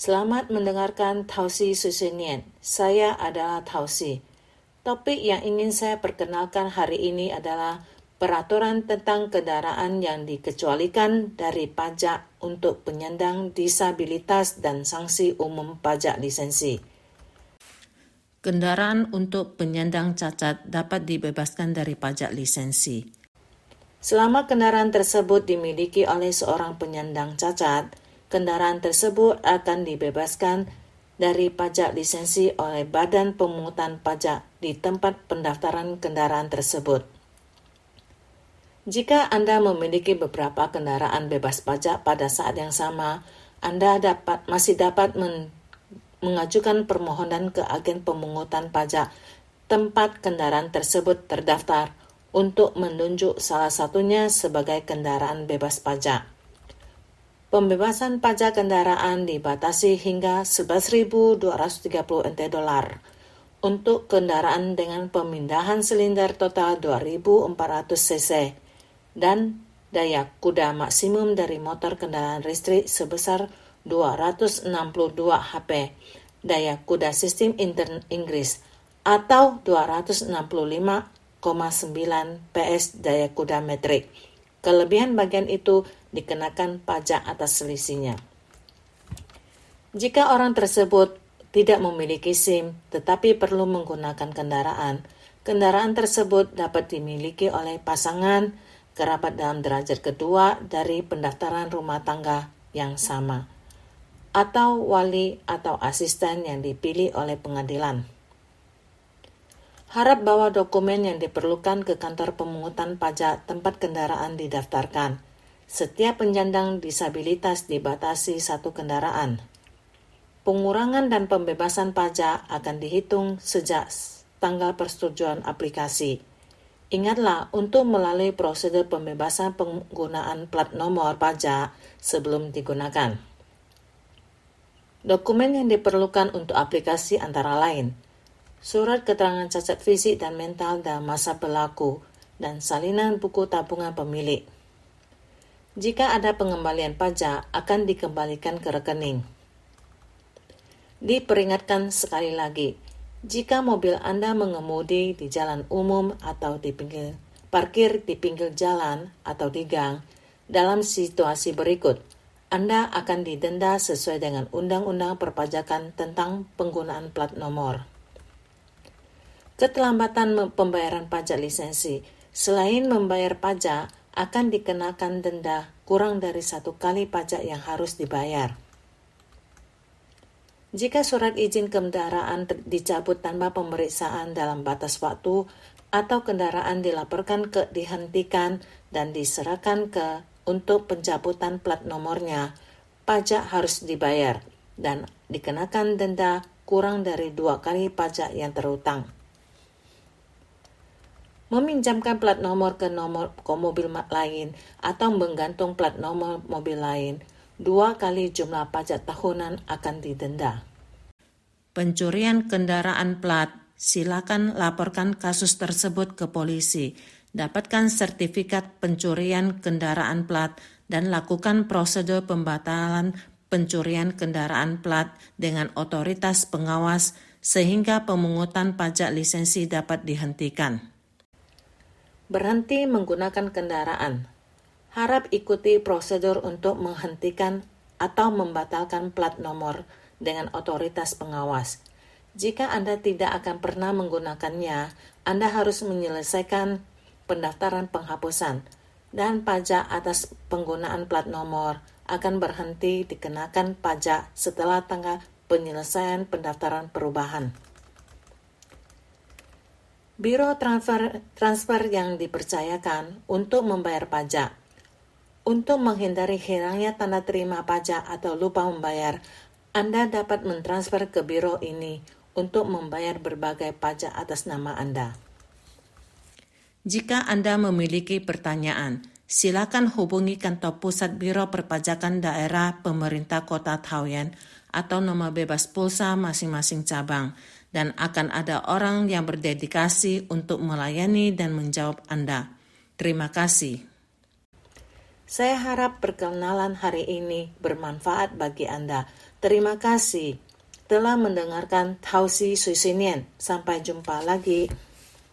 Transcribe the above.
Selamat mendengarkan Tausi Susunian. Saya adalah Tausi. Topik yang ingin saya perkenalkan hari ini adalah peraturan tentang kendaraan yang dikecualikan dari pajak untuk penyandang disabilitas dan sanksi umum pajak lisensi. Kendaraan untuk penyandang cacat dapat dibebaskan dari pajak lisensi. Selama kendaraan tersebut dimiliki oleh seorang penyandang cacat, kendaraan tersebut akan dibebaskan dari pajak lisensi oleh Badan Pemungutan Pajak di tempat pendaftaran kendaraan tersebut. Jika Anda memiliki beberapa kendaraan bebas pajak pada saat yang sama, Anda dapat masih dapat men, mengajukan permohonan ke agen pemungutan pajak tempat kendaraan tersebut terdaftar untuk menunjuk salah satunya sebagai kendaraan bebas pajak. Pembebasan pajak kendaraan dibatasi hingga 11.230 NT dolar untuk kendaraan dengan pemindahan silinder total 2.400 cc dan daya kuda maksimum dari motor kendaraan listrik sebesar 262 HP, daya kuda sistem intern Inggris atau 265,9 PS daya kuda metrik. Kelebihan bagian itu dikenakan pajak atas selisihnya. Jika orang tersebut tidak memiliki SIM tetapi perlu menggunakan kendaraan, kendaraan tersebut dapat dimiliki oleh pasangan kerabat dalam derajat kedua dari pendaftaran rumah tangga yang sama, atau wali atau asisten yang dipilih oleh pengadilan. Harap bawa dokumen yang diperlukan ke kantor pemungutan pajak tempat kendaraan didaftarkan – setiap penyandang disabilitas dibatasi satu kendaraan. Pengurangan dan pembebasan pajak akan dihitung sejak tanggal persetujuan aplikasi. Ingatlah untuk melalui prosedur pembebasan penggunaan plat nomor pajak sebelum digunakan. Dokumen yang diperlukan untuk aplikasi antara lain surat keterangan cacat fisik dan mental dan masa berlaku, dan salinan buku tabungan pemilik. Jika ada pengembalian pajak, akan dikembalikan ke rekening. Diperingatkan sekali lagi, jika mobil Anda mengemudi di jalan umum atau di pinggir parkir di pinggir jalan atau di gang, dalam situasi berikut, Anda akan didenda sesuai dengan Undang-Undang Perpajakan tentang penggunaan plat nomor. Keterlambatan pembayaran pajak lisensi, selain membayar pajak, akan dikenakan denda kurang dari satu kali pajak yang harus dibayar. Jika surat izin kendaraan dicabut tanpa pemeriksaan dalam batas waktu atau kendaraan dilaporkan ke dihentikan dan diserahkan ke untuk pencabutan plat nomornya, pajak harus dibayar dan dikenakan denda kurang dari dua kali pajak yang terutang meminjamkan plat nomor ke nomor ke mobil lain atau menggantung plat nomor mobil lain, dua kali jumlah pajak tahunan akan didenda. Pencurian kendaraan plat, silakan laporkan kasus tersebut ke polisi. Dapatkan sertifikat pencurian kendaraan plat dan lakukan prosedur pembatalan pencurian kendaraan plat dengan otoritas pengawas sehingga pemungutan pajak lisensi dapat dihentikan berhenti menggunakan kendaraan. Harap ikuti prosedur untuk menghentikan atau membatalkan plat nomor dengan otoritas pengawas. Jika Anda tidak akan pernah menggunakannya, Anda harus menyelesaikan pendaftaran penghapusan dan pajak atas penggunaan plat nomor akan berhenti dikenakan pajak setelah tanggal penyelesaian pendaftaran perubahan. Biro transfer, transfer yang dipercayakan untuk membayar pajak. Untuk menghindari hilangnya tanda terima pajak atau lupa membayar, Anda dapat mentransfer ke biro ini untuk membayar berbagai pajak atas nama Anda. Jika Anda memiliki pertanyaan, silakan hubungi kantor pusat Biro Perpajakan Daerah Pemerintah Kota Taoyuan atau nomor bebas pulsa masing-masing cabang dan akan ada orang yang berdedikasi untuk melayani dan menjawab Anda. Terima kasih. Saya harap perkenalan hari ini bermanfaat bagi Anda. Terima kasih telah mendengarkan Tausi Suisinian. Sampai jumpa lagi.